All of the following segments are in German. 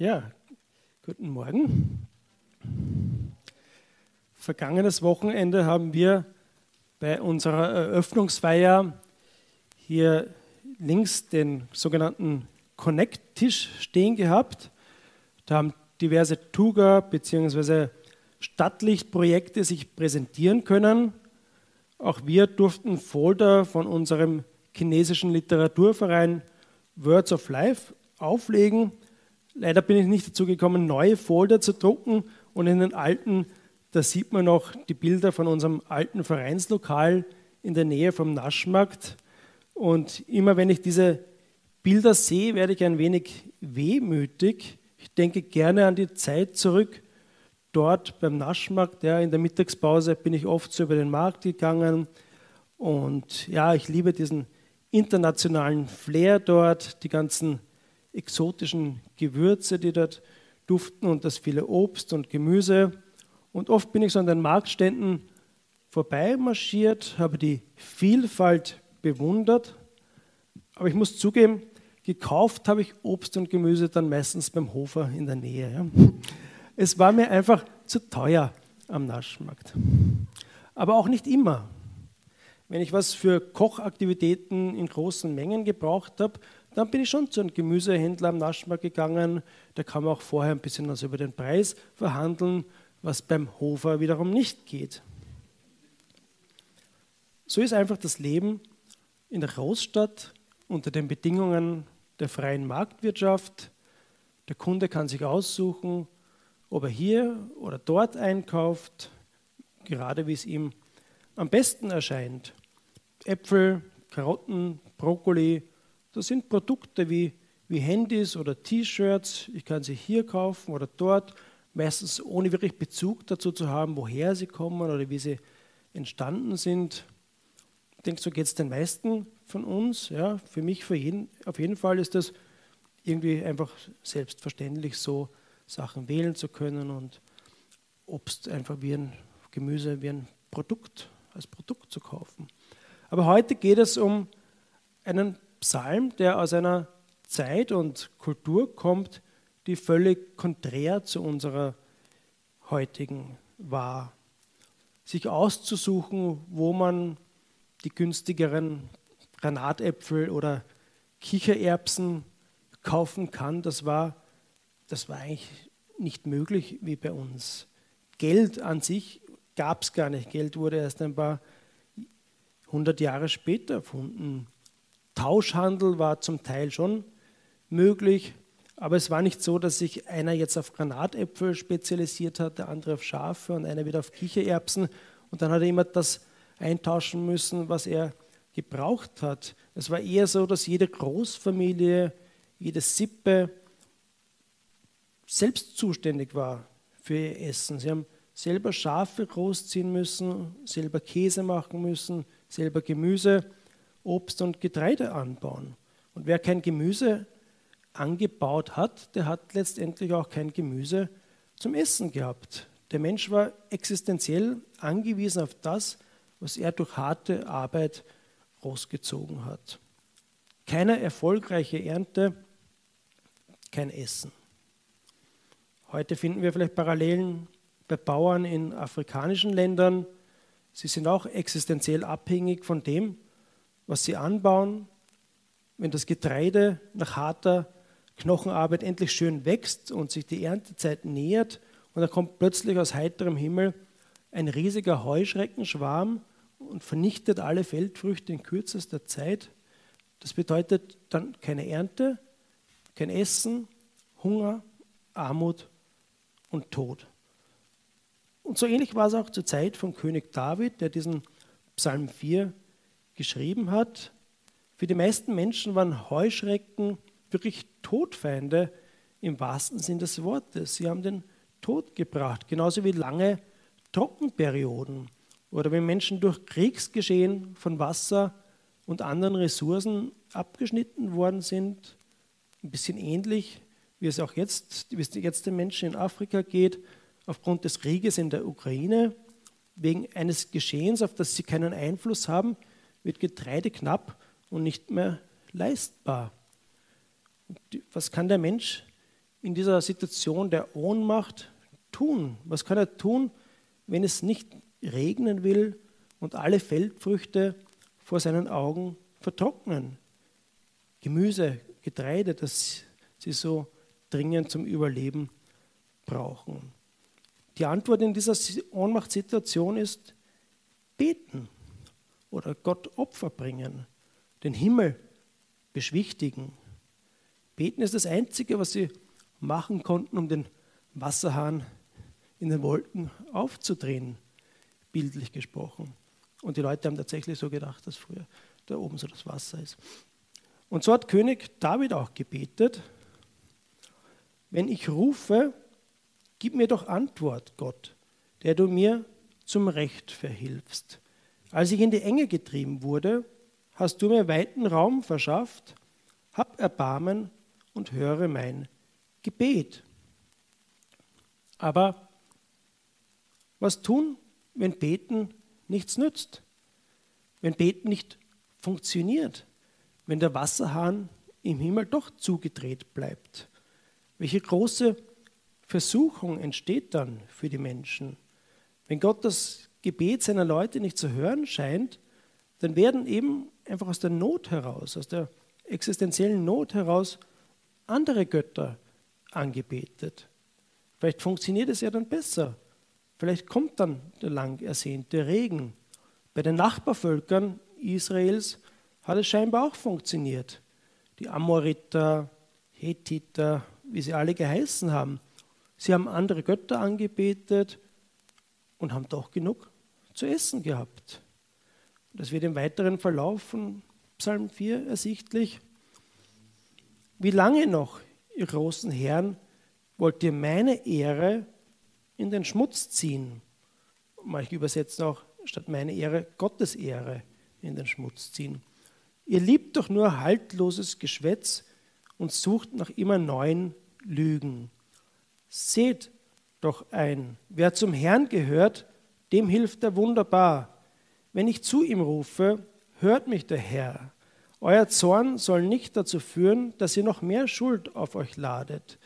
Ja, guten Morgen. Vergangenes Wochenende haben wir bei unserer Eröffnungsfeier hier links den sogenannten Connect-Tisch stehen gehabt. Da haben diverse Tuga bzw. Stadtlichtprojekte sich präsentieren können. Auch wir durften Folder von unserem chinesischen Literaturverein Words of Life auflegen Leider bin ich nicht dazu gekommen, neue Folder zu drucken und in den alten, da sieht man noch die Bilder von unserem alten Vereinslokal in der Nähe vom Naschmarkt. Und immer wenn ich diese Bilder sehe, werde ich ein wenig wehmütig. Ich denke gerne an die Zeit zurück. Dort beim Naschmarkt, ja, in der Mittagspause bin ich oft so über den Markt gegangen. Und ja, ich liebe diesen internationalen Flair dort, die ganzen exotischen Gewürze, die dort duften und das viele Obst und Gemüse. Und oft bin ich so an den Marktständen vorbeimarschiert, habe die Vielfalt bewundert. Aber ich muss zugeben, gekauft habe ich Obst und Gemüse dann meistens beim Hofer in der Nähe. Es war mir einfach zu teuer am Naschmarkt. Aber auch nicht immer. Wenn ich was für Kochaktivitäten in großen Mengen gebraucht habe, dann bin ich schon zu einem Gemüsehändler am Naschmarkt gegangen. Da kann man auch vorher ein bisschen was über den Preis verhandeln, was beim Hofer wiederum nicht geht. So ist einfach das Leben in der Großstadt unter den Bedingungen der freien Marktwirtschaft. Der Kunde kann sich aussuchen, ob er hier oder dort einkauft, gerade wie es ihm am besten erscheint. Äpfel, Karotten, Brokkoli, das sind Produkte wie, wie Handys oder T-Shirts. Ich kann sie hier kaufen oder dort, meistens ohne wirklich Bezug dazu zu haben, woher sie kommen oder wie sie entstanden sind. Ich denke, so geht es den meisten von uns. Ja. Für mich für jeden, auf jeden Fall ist das irgendwie einfach selbstverständlich so, Sachen wählen zu können und Obst einfach wie ein Gemüse, wie ein Produkt, als Produkt zu kaufen. Aber heute geht es um einen Psalm, der aus einer Zeit und Kultur kommt, die völlig konträr zu unserer heutigen war. Sich auszusuchen, wo man die günstigeren Granatäpfel oder Kichererbsen kaufen kann, das war, das war eigentlich nicht möglich wie bei uns. Geld an sich gab es gar nicht. Geld wurde erst ein paar hundert Jahre später erfunden. Tauschhandel war zum Teil schon möglich, aber es war nicht so, dass sich einer jetzt auf Granatäpfel spezialisiert hat, der andere auf Schafe und einer wieder auf Kichererbsen und dann hat er immer das eintauschen müssen, was er gebraucht hat. Es war eher so, dass jede Großfamilie, jede Sippe selbst zuständig war für ihr Essen. Sie haben selber Schafe großziehen müssen, selber Käse machen müssen, selber Gemüse Obst und Getreide anbauen. Und wer kein Gemüse angebaut hat, der hat letztendlich auch kein Gemüse zum Essen gehabt. Der Mensch war existenziell angewiesen auf das, was er durch harte Arbeit großgezogen hat. Keine erfolgreiche Ernte, kein Essen. Heute finden wir vielleicht Parallelen bei Bauern in afrikanischen Ländern. Sie sind auch existenziell abhängig von dem, was sie anbauen, wenn das Getreide nach harter Knochenarbeit endlich schön wächst und sich die Erntezeit nähert und dann kommt plötzlich aus heiterem Himmel ein riesiger Heuschreckenschwarm und vernichtet alle Feldfrüchte in kürzester Zeit. Das bedeutet dann keine Ernte, kein Essen, Hunger, Armut und Tod. Und so ähnlich war es auch zur Zeit von König David, der diesen Psalm 4 geschrieben hat. Für die meisten Menschen waren Heuschrecken wirklich Todfeinde im wahrsten Sinn des Wortes. Sie haben den Tod gebracht, genauso wie lange Trockenperioden oder wenn Menschen durch Kriegsgeschehen von Wasser und anderen Ressourcen abgeschnitten worden sind. Ein bisschen ähnlich, wie es auch jetzt, wie es jetzt den Menschen in Afrika geht, aufgrund des Krieges in der Ukraine, wegen eines Geschehens, auf das sie keinen Einfluss haben, wird Getreide knapp und nicht mehr leistbar. Was kann der Mensch in dieser Situation der Ohnmacht tun? Was kann er tun, wenn es nicht regnen will und alle Feldfrüchte vor seinen Augen vertrocknen? Gemüse, Getreide, das sie so dringend zum Überleben brauchen. Die Antwort in dieser Ohnmachtssituation ist beten oder Gott Opfer bringen, den Himmel beschwichtigen. Beten ist das Einzige, was sie machen konnten, um den Wasserhahn in den Wolken aufzudrehen, bildlich gesprochen. Und die Leute haben tatsächlich so gedacht, dass früher da oben so das Wasser ist. Und so hat König David auch gebetet, wenn ich rufe, gib mir doch Antwort, Gott, der du mir zum Recht verhilfst. Als ich in die Enge getrieben wurde, hast du mir weiten Raum verschafft, hab Erbarmen und höre mein Gebet. Aber was tun, wenn Beten nichts nützt? Wenn Beten nicht funktioniert? Wenn der Wasserhahn im Himmel doch zugedreht bleibt? Welche große Versuchung entsteht dann für die Menschen? Wenn Gott das Gebet seiner Leute nicht zu hören scheint, dann werden eben einfach aus der Not heraus, aus der existenziellen Not heraus andere Götter angebetet. Vielleicht funktioniert es ja dann besser. Vielleicht kommt dann der lang ersehnte Regen. Bei den Nachbarvölkern Israels hat es scheinbar auch funktioniert. Die Amoriter, Hethiter, wie sie alle geheißen haben. Sie haben andere Götter angebetet und haben doch genug zu essen gehabt. Das wird im weiteren Verlauf von Psalm 4 ersichtlich. Wie lange noch, ihr großen Herren, wollt ihr meine Ehre in den Schmutz ziehen? Manche übersetzen auch statt meine Ehre Gottes Ehre in den Schmutz ziehen. Ihr liebt doch nur haltloses Geschwätz und sucht nach immer neuen lügen. Seht doch ein, wer zum Herrn gehört, dem hilft er wunderbar. Wenn ich zu ihm rufe, hört mich der Herr. Euer Zorn soll nicht dazu führen, dass ihr noch mehr Schuld auf euch ladet.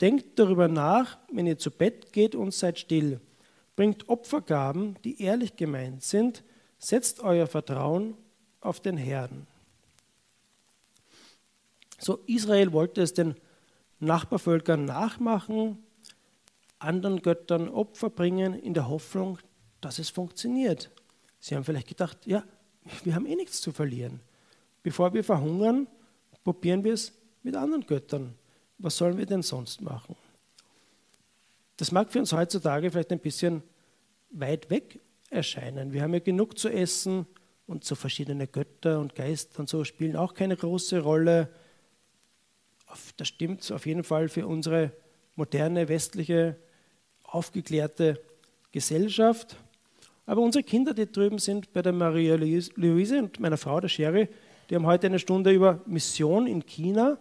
Denkt darüber nach, wenn ihr zu Bett geht und seid still. Bringt Opfergaben, die ehrlich gemeint sind. Setzt euer Vertrauen auf den Herrn. So, Israel wollte es den Nachbarvölkern nachmachen, anderen Göttern Opfer bringen, in der Hoffnung, dass es funktioniert. Sie haben vielleicht gedacht, ja, wir haben eh nichts zu verlieren. Bevor wir verhungern, probieren wir es mit anderen Göttern. Was sollen wir denn sonst machen? Das mag für uns heutzutage vielleicht ein bisschen weit weg erscheinen. Wir haben ja genug zu essen und so verschiedene Götter und Geister und so spielen auch keine große Rolle das stimmt auf jeden Fall für unsere moderne, westliche, aufgeklärte Gesellschaft. Aber unsere Kinder, die drüben sind bei der Maria Luise und meiner Frau, der Sherry, die haben heute eine Stunde über Mission in China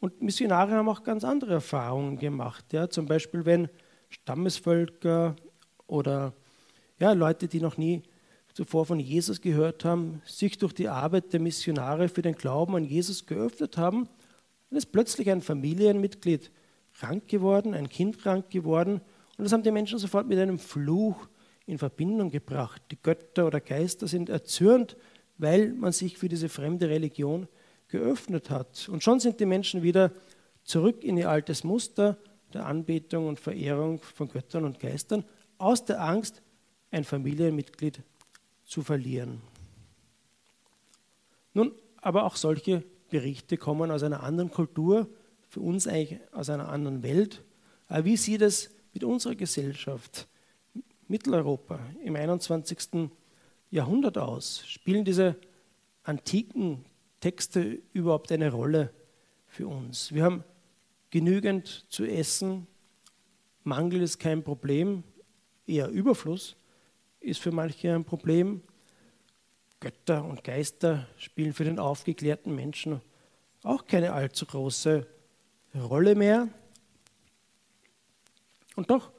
und Missionare haben auch ganz andere Erfahrungen gemacht. Ja, zum Beispiel, wenn Stammesvölker oder ja, Leute, die noch nie zuvor von Jesus gehört haben, sich durch die Arbeit der Missionare für den Glauben an Jesus geöffnet haben, dann ist plötzlich ein Familienmitglied krank geworden, ein Kind krank geworden. Und das haben die Menschen sofort mit einem Fluch in Verbindung gebracht. Die Götter oder Geister sind erzürnt, weil man sich für diese fremde Religion geöffnet hat. Und schon sind die Menschen wieder zurück in ihr altes Muster der Anbetung und Verehrung von Göttern und Geistern, aus der Angst, ein Familienmitglied zu verlieren. Nun, aber auch solche Berichte kommen aus einer anderen Kultur, für uns eigentlich aus einer anderen Welt. Aber wie sieht es mit unserer Gesellschaft, Mitteleuropa im 21. Jahrhundert aus? Spielen diese antiken Texte überhaupt eine Rolle für uns? Wir haben genügend zu essen, Mangel ist kein Problem, eher Überfluss ist für manche ein Problem. Götter und Geister spielen für den aufgeklärten Menschen auch keine allzu große Rolle mehr. Und doch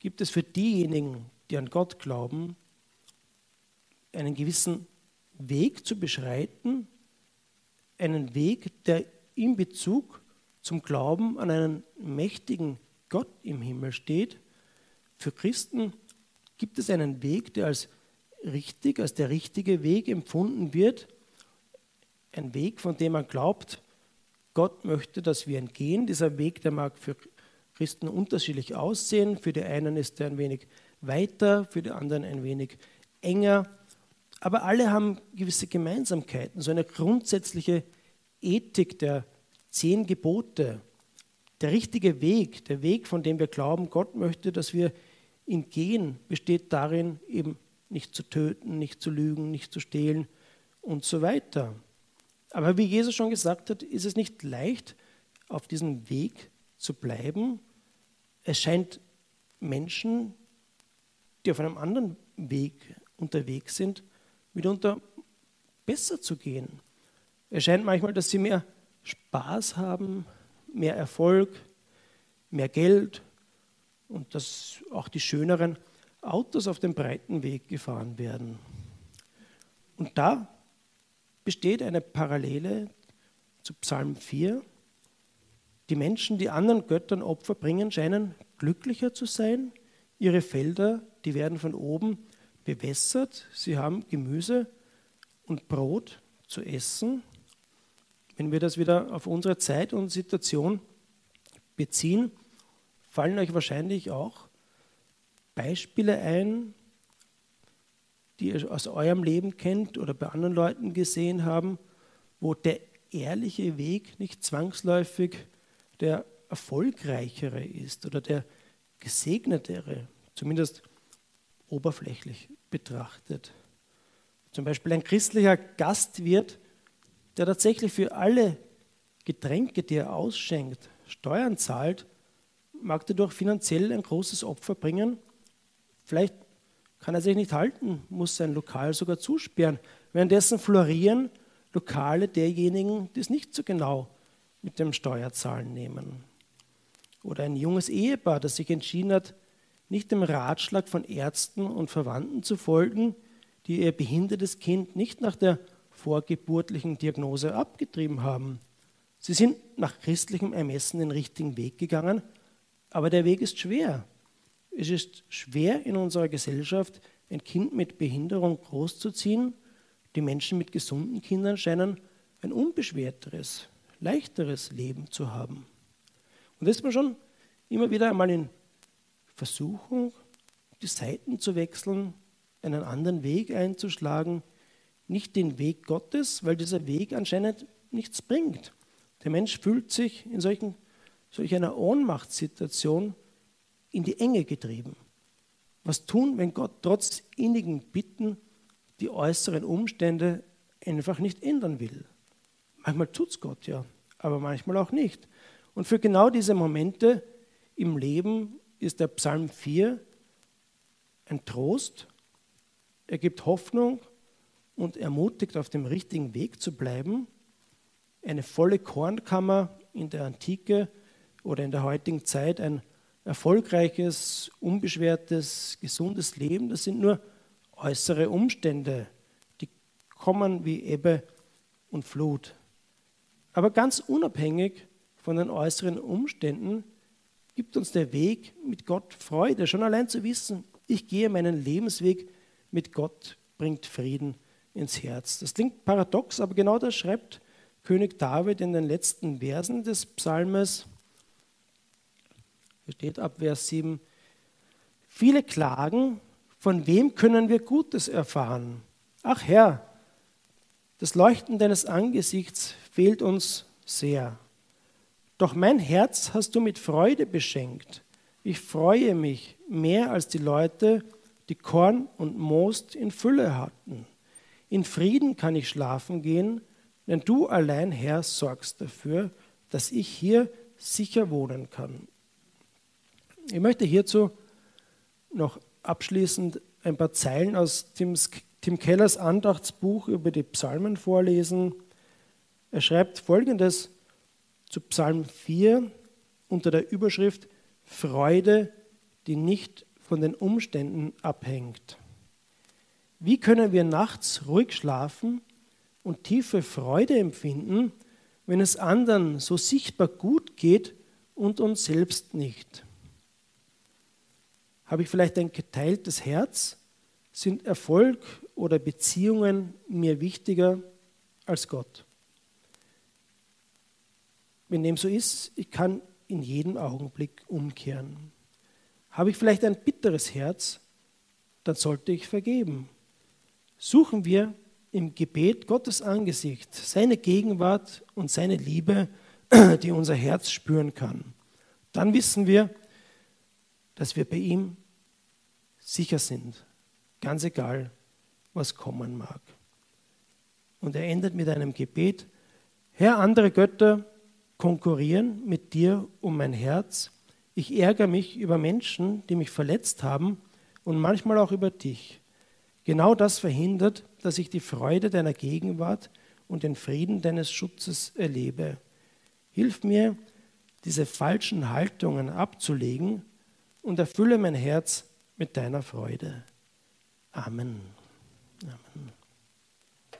gibt es für diejenigen, die an Gott glauben, einen gewissen Weg zu beschreiten, einen Weg, der in Bezug zum Glauben an einen mächtigen Gott im Himmel steht. Für Christen gibt es einen Weg, der als richtig, als der richtige Weg empfunden wird. Ein Weg, von dem man glaubt, Gott möchte, dass wir entgehen. Dieser Weg, der mag für Christen unterschiedlich aussehen. Für die einen ist er ein wenig weiter, für die anderen ein wenig enger. Aber alle haben gewisse Gemeinsamkeiten, so eine grundsätzliche Ethik der zehn Gebote. Der richtige Weg, der Weg, von dem wir glauben, Gott möchte, dass wir ihn gehen, besteht darin, eben nicht zu töten, nicht zu lügen, nicht zu stehlen und so weiter. Aber wie Jesus schon gesagt hat, ist es nicht leicht, auf diesem Weg zu bleiben. Es scheint Menschen, die auf einem anderen Weg unterwegs sind, mitunter besser zu gehen. Es scheint manchmal, dass sie mehr Spaß haben, mehr Erfolg, mehr Geld und dass auch die schöneren Autos auf dem breiten Weg gefahren werden. Und da besteht eine Parallele zu Psalm 4. Die Menschen, die anderen Göttern Opfer bringen, scheinen glücklicher zu sein. Ihre Felder, die werden von oben bewässert. Sie haben Gemüse und Brot zu essen. Wenn wir das wieder auf unsere Zeit und Situation beziehen, fallen euch wahrscheinlich auch Beispiele ein, die ihr aus eurem Leben kennt oder bei anderen Leuten gesehen haben, wo der ehrliche Weg nicht zwangsläufig der erfolgreichere ist oder der gesegnetere, zumindest oberflächlich betrachtet. Zum Beispiel ein christlicher Gastwirt, der tatsächlich für alle Getränke, die er ausschenkt, Steuern zahlt, mag dadurch finanziell ein großes Opfer bringen. Vielleicht kann er sich nicht halten, muss sein Lokal sogar zusperren. Währenddessen florieren Lokale derjenigen, die es nicht so genau mit dem Steuerzahlen nehmen. Oder ein junges Ehepaar, das sich entschieden hat, nicht dem Ratschlag von Ärzten und Verwandten zu folgen, die ihr behindertes Kind nicht nach der vorgeburtlichen Diagnose abgetrieben haben. Sie sind nach christlichem Ermessen den richtigen Weg gegangen, aber der Weg ist schwer. Es ist schwer in unserer Gesellschaft, ein Kind mit Behinderung großzuziehen. Die Menschen mit gesunden Kindern scheinen ein unbeschwerteres, leichteres Leben zu haben. Und da ist man schon immer wieder einmal in Versuchung, die Seiten zu wechseln, einen anderen Weg einzuschlagen, nicht den Weg Gottes, weil dieser Weg anscheinend nichts bringt. Der Mensch fühlt sich in solchen, solch einer Ohnmachtssituation in die Enge getrieben. Was tun, wenn Gott trotz innigen Bitten die äußeren Umstände einfach nicht ändern will? Manchmal tut es Gott ja, aber manchmal auch nicht. Und für genau diese Momente im Leben ist der Psalm 4 ein Trost. Er gibt Hoffnung und ermutigt, auf dem richtigen Weg zu bleiben. Eine volle Kornkammer in der Antike oder in der heutigen Zeit, ein erfolgreiches, unbeschwertes, gesundes Leben, das sind nur äußere Umstände, die kommen wie Ebbe und Flut. Aber ganz unabhängig von den äußeren Umständen gibt uns der Weg mit Gott Freude. Schon allein zu wissen, ich gehe meinen Lebensweg mit Gott, bringt Frieden ins Herz. Das klingt paradox, aber genau das schreibt König David in den letzten Versen des Psalmes. Hier steht ab Vers 7, viele klagen, von wem können wir Gutes erfahren? Ach Herr, das Leuchten deines Angesichts fehlt uns sehr. Doch mein Herz hast du mit Freude beschenkt. Ich freue mich mehr als die Leute, die Korn und Most in Fülle hatten. In Frieden kann ich schlafen gehen, denn du allein, Herr, sorgst dafür, dass ich hier sicher wohnen kann. Ich möchte hierzu noch abschließend ein paar Zeilen aus Tim Kellers Andachtsbuch über die Psalmen vorlesen. Er schreibt folgendes zu Psalm 4 unter der Überschrift Freude, die nicht von den Umständen abhängt. Wie können wir nachts ruhig schlafen und tiefe Freude empfinden, wenn es anderen so sichtbar gut geht und uns selbst nicht? Habe ich vielleicht ein geteiltes Herz? Sind Erfolg oder Beziehungen mir wichtiger als Gott? Wenn dem so ist, ich kann in jedem Augenblick umkehren. Habe ich vielleicht ein bitteres Herz, dann sollte ich vergeben. Suchen wir im Gebet Gottes Angesicht, seine Gegenwart und seine Liebe, die unser Herz spüren kann. Dann wissen wir, dass wir bei ihm sicher sind, ganz egal, was kommen mag. Und er endet mit einem Gebet, Herr, andere Götter konkurrieren mit dir um mein Herz. Ich ärgere mich über Menschen, die mich verletzt haben und manchmal auch über dich. Genau das verhindert, dass ich die Freude deiner Gegenwart und den Frieden deines Schutzes erlebe. Hilf mir, diese falschen Haltungen abzulegen und erfülle mein Herz mit deiner Freude. Amen. Amen.